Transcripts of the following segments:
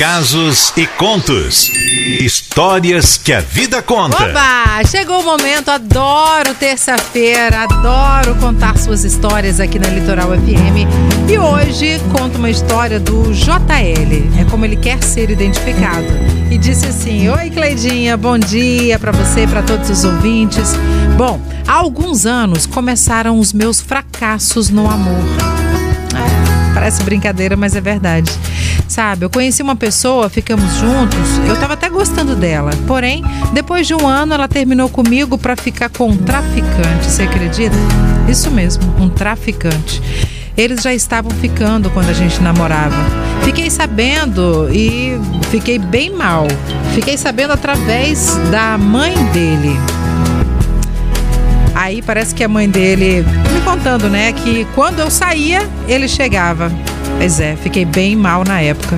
casos e contos. Histórias que a vida conta. Oba! Chegou o momento, adoro terça-feira, adoro contar suas histórias aqui na Litoral FM. E hoje conto uma história do JL, é como ele quer ser identificado. E disse assim: Oi, Cleidinha, bom dia para você, para todos os ouvintes. Bom, há alguns anos começaram os meus fracassos no amor. Parece brincadeira, mas é verdade. Sabe, eu conheci uma pessoa, ficamos juntos, eu tava até gostando dela. Porém, depois de um ano, ela terminou comigo para ficar com um traficante, você acredita? Isso mesmo, um traficante. Eles já estavam ficando quando a gente namorava. Fiquei sabendo e fiquei bem mal. Fiquei sabendo através da mãe dele. Aí parece que a mãe dele me contando, né, que quando eu saía, ele chegava. Pois é, fiquei bem mal na época.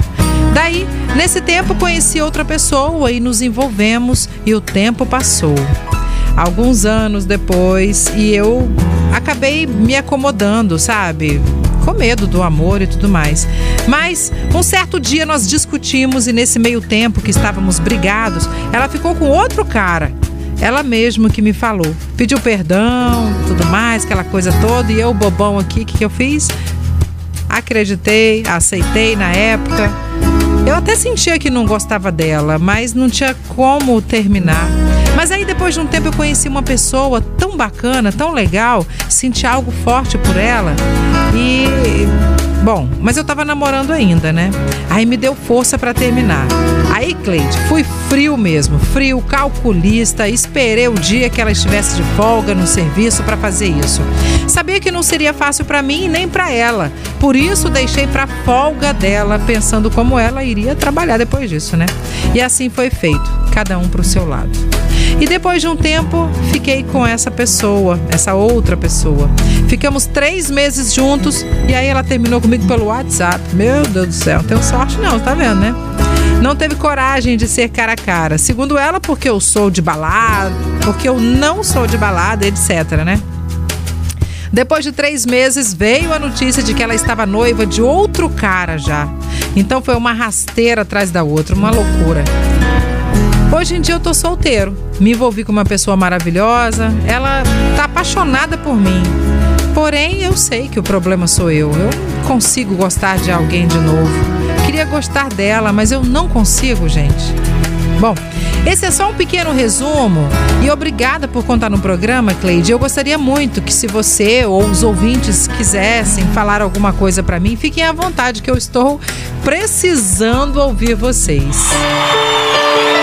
Daí, nesse tempo, conheci outra pessoa e nos envolvemos e o tempo passou. Alguns anos depois, e eu acabei me acomodando, sabe? Com medo do amor e tudo mais. Mas um certo dia nós discutimos e nesse meio tempo que estávamos brigados, ela ficou com outro cara. Ela mesmo que me falou. Pediu perdão, tudo mais, aquela coisa toda. E eu, bobão aqui, o que, que eu fiz? acreditei, aceitei na época. Eu até sentia que não gostava dela, mas não tinha como terminar. Mas aí depois de um tempo eu conheci uma pessoa tão bacana, tão legal, senti algo forte por ela e Bom, mas eu tava namorando ainda, né? Aí me deu força para terminar. Aí, Cleide, fui frio mesmo, frio, calculista, esperei o dia que ela estivesse de folga no serviço para fazer isso. Sabia que não seria fácil para mim nem para ela. Por isso deixei para folga dela, pensando como ela iria trabalhar depois disso, né? E assim foi feito, cada um pro seu lado. E depois de um tempo, fiquei com essa pessoa, essa outra pessoa. Ficamos três meses juntos e aí ela terminou comigo pelo WhatsApp. Meu Deus do céu, tenho sorte não, tá vendo, né? Não teve coragem de ser cara a cara. Segundo ela, porque eu sou de balada, porque eu não sou de balada, etc, né? Depois de três meses, veio a notícia de que ela estava noiva de outro cara já. Então foi uma rasteira atrás da outra, uma loucura. Hoje em dia eu tô solteiro. Me envolvi com uma pessoa maravilhosa. Ela tá apaixonada por mim. Porém, eu sei que o problema sou eu. Eu não consigo gostar de alguém de novo. Queria gostar dela, mas eu não consigo, gente. Bom, esse é só um pequeno resumo e obrigada por contar no programa, Cleide. Eu gostaria muito que se você ou os ouvintes quisessem falar alguma coisa para mim, fiquem à vontade que eu estou precisando ouvir vocês. você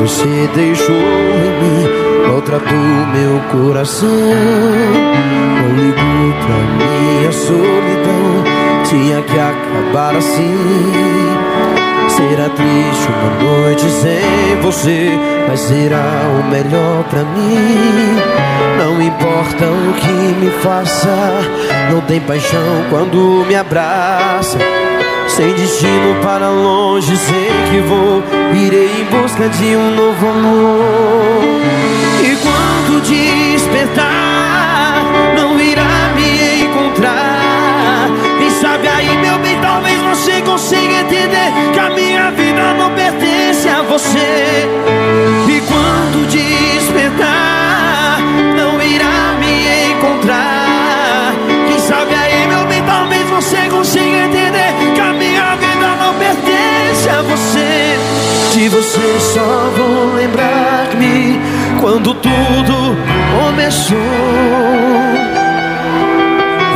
você deixou em mim maltratou meu coração. Não ligo pra minha solidão, tinha que acabar assim. Será triste uma noite sem você, mas será o melhor pra mim. Não importa o que me faça, não tem paixão quando me abraça. Sem destino para longe, sei que vou, irei em busca de um novo amor. E quando despertar, não irá me encontrar. Quem sabe aí, meu bem, talvez você consiga entender que a minha vida não pertence a você. Quando tudo começou.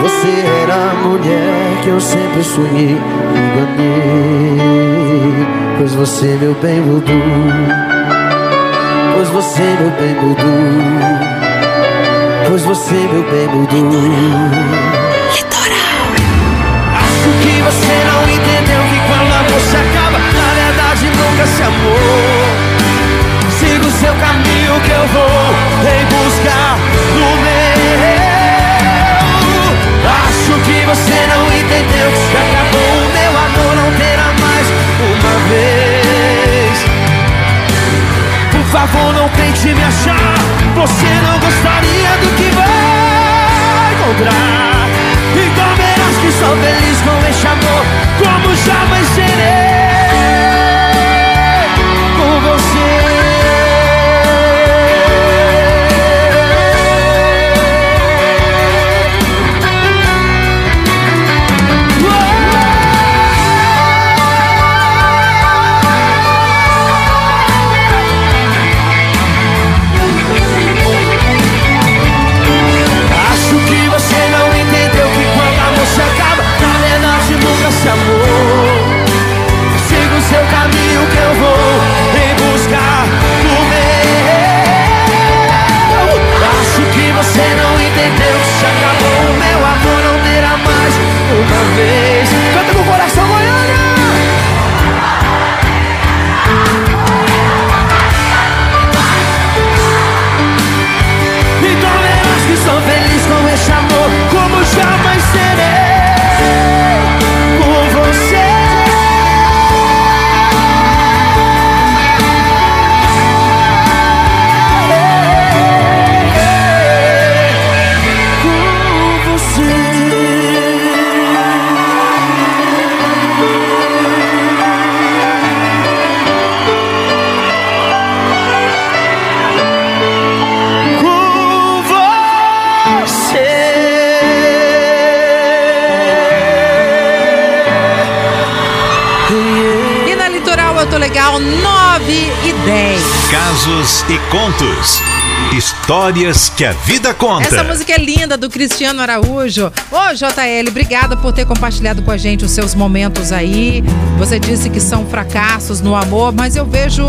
Você era a mulher que eu sempre sonhei, enganei. Pois você, meu bem, mudou. Pois você, meu bem, mudou. Pois você, meu bem, mudou. Litoral. Acho que você não entendeu que quando a se acaba, na verdade nunca se amou. Seu caminho que eu vou em busca do meu. Acho que você não entendeu que acabou o meu amor não terá mais uma vez. Por favor, não tente me achar. Você não gostaria do que vai encontrar. Tô legal 9 e 10. Casos e contos. Histórias que a vida conta. Essa música é linda do Cristiano Araújo. Ô, JL, obrigada por ter compartilhado com a gente os seus momentos aí. Você disse que são fracassos no amor, mas eu vejo,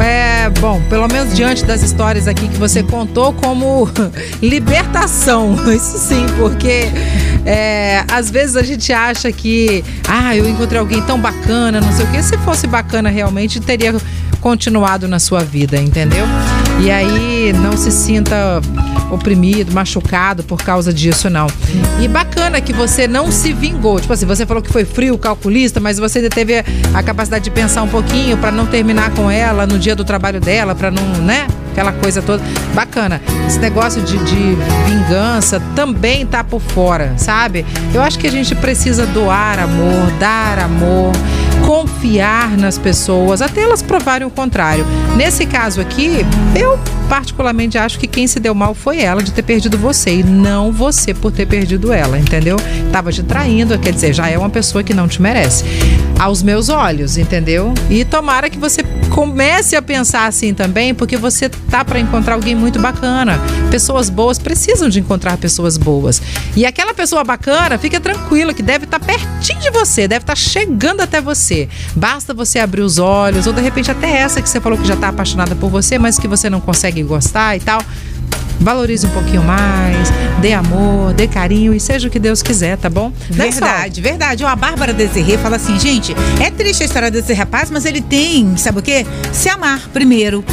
é, bom, pelo menos diante das histórias aqui que você contou, como libertação. Isso sim, porque é, às vezes a gente acha que, ah, eu encontrei alguém tão bacana, não sei o quê. Se fosse bacana realmente, teria continuado na sua vida, entendeu? E aí não se sinta oprimido, machucado por causa disso, não. E bacana que você não se vingou. Tipo assim, você falou que foi frio, calculista, mas você ainda teve a capacidade de pensar um pouquinho para não terminar com ela no dia do trabalho dela, para não, né? Aquela coisa toda. Bacana. Esse negócio de, de vingança também tá por fora, sabe? Eu acho que a gente precisa doar amor, dar amor, confiar nas pessoas, até elas provarem o contrário. Nesse caso aqui, eu particularmente acho que quem se deu mal foi ela de ter perdido você e não você por ter perdido ela, entendeu? Tava te traindo, quer dizer, já é uma pessoa que não te merece. Aos meus olhos, entendeu? E tomara que você comece a pensar assim também, porque você tá para encontrar alguém muito bacana. Pessoas boas precisam de encontrar pessoas boas. E aquela pessoa bacana, fica tranquila que deve estar pertinho de você, deve estar chegando até você. Basta você abrir os olhos, ou de repente até essa que você falou que já tá apaixonada por você, mas que você não consegue gostar e tal. Valorize um pouquinho mais, dê amor, dê carinho e seja o que Deus quiser, tá bom? Sol? Verdade, verdade. Ó, a Bárbara Desirê fala assim, gente, é triste a história desse rapaz, mas ele tem, sabe o quê? Se amar primeiro.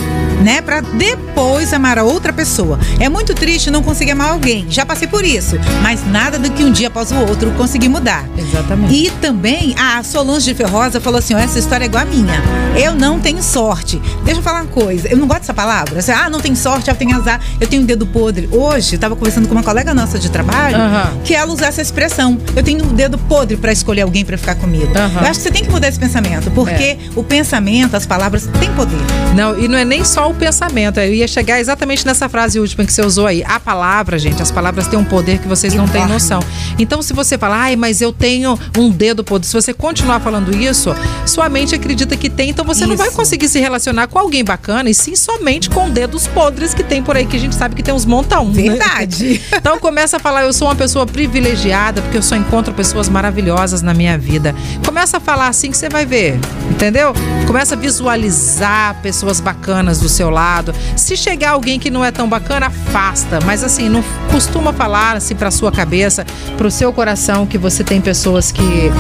Né, para depois amar a outra pessoa. É muito triste não conseguir amar alguém. Já passei por isso, mas nada do que um dia após o outro conseguir mudar. Exatamente. E também a Solange de Ferrosa falou assim: essa história é igual a minha. Eu não tenho sorte. Deixa eu falar uma coisa. Eu não gosto dessa palavra. Ah, não tem sorte, eu tenho azar, eu tenho dedo podre. Hoje, eu tava conversando com uma colega nossa de trabalho Aham. que ela usa essa expressão. Eu tenho um dedo podre para escolher alguém para ficar comigo. Aham. Eu acho que você tem que mudar esse pensamento, porque o pensamento, as palavras têm poder. Não, e não é nem só o pensamento. Eu ia chegar exatamente nessa frase última que você usou aí. A palavra, gente, as palavras têm um poder que vocês não têm Enorme. noção. Então, se você falar, ai, mas eu tenho um dedo podre, se você continuar falando isso, sua mente acredita que tem, então você não vai Isso. conseguir se relacionar com alguém bacana, e sim somente com dedos podres que tem por aí, que a gente sabe que tem uns montão. né? Verdade. Então começa a falar, eu sou uma pessoa privilegiada porque eu só encontro pessoas maravilhosas na minha vida. Começa a falar assim que você vai ver, entendeu? Começa a visualizar pessoas bacanas do seu lado. Se chegar alguém que não é tão bacana, afasta. Mas assim, não costuma falar assim pra sua cabeça, pro seu coração que você tem pessoas que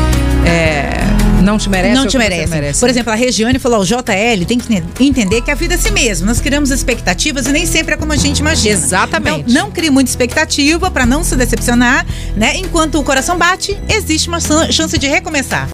é, não te merecem. não te merece. merece. Por exemplo, a Regiane falou: o JL tem que entender que a vida é assim mesmo. Nós criamos expectativas e nem sempre é como a gente imagina. Exatamente. Então, não crie muita expectativa para não se decepcionar, né? Enquanto o coração bate, existe uma chance de recomeçar.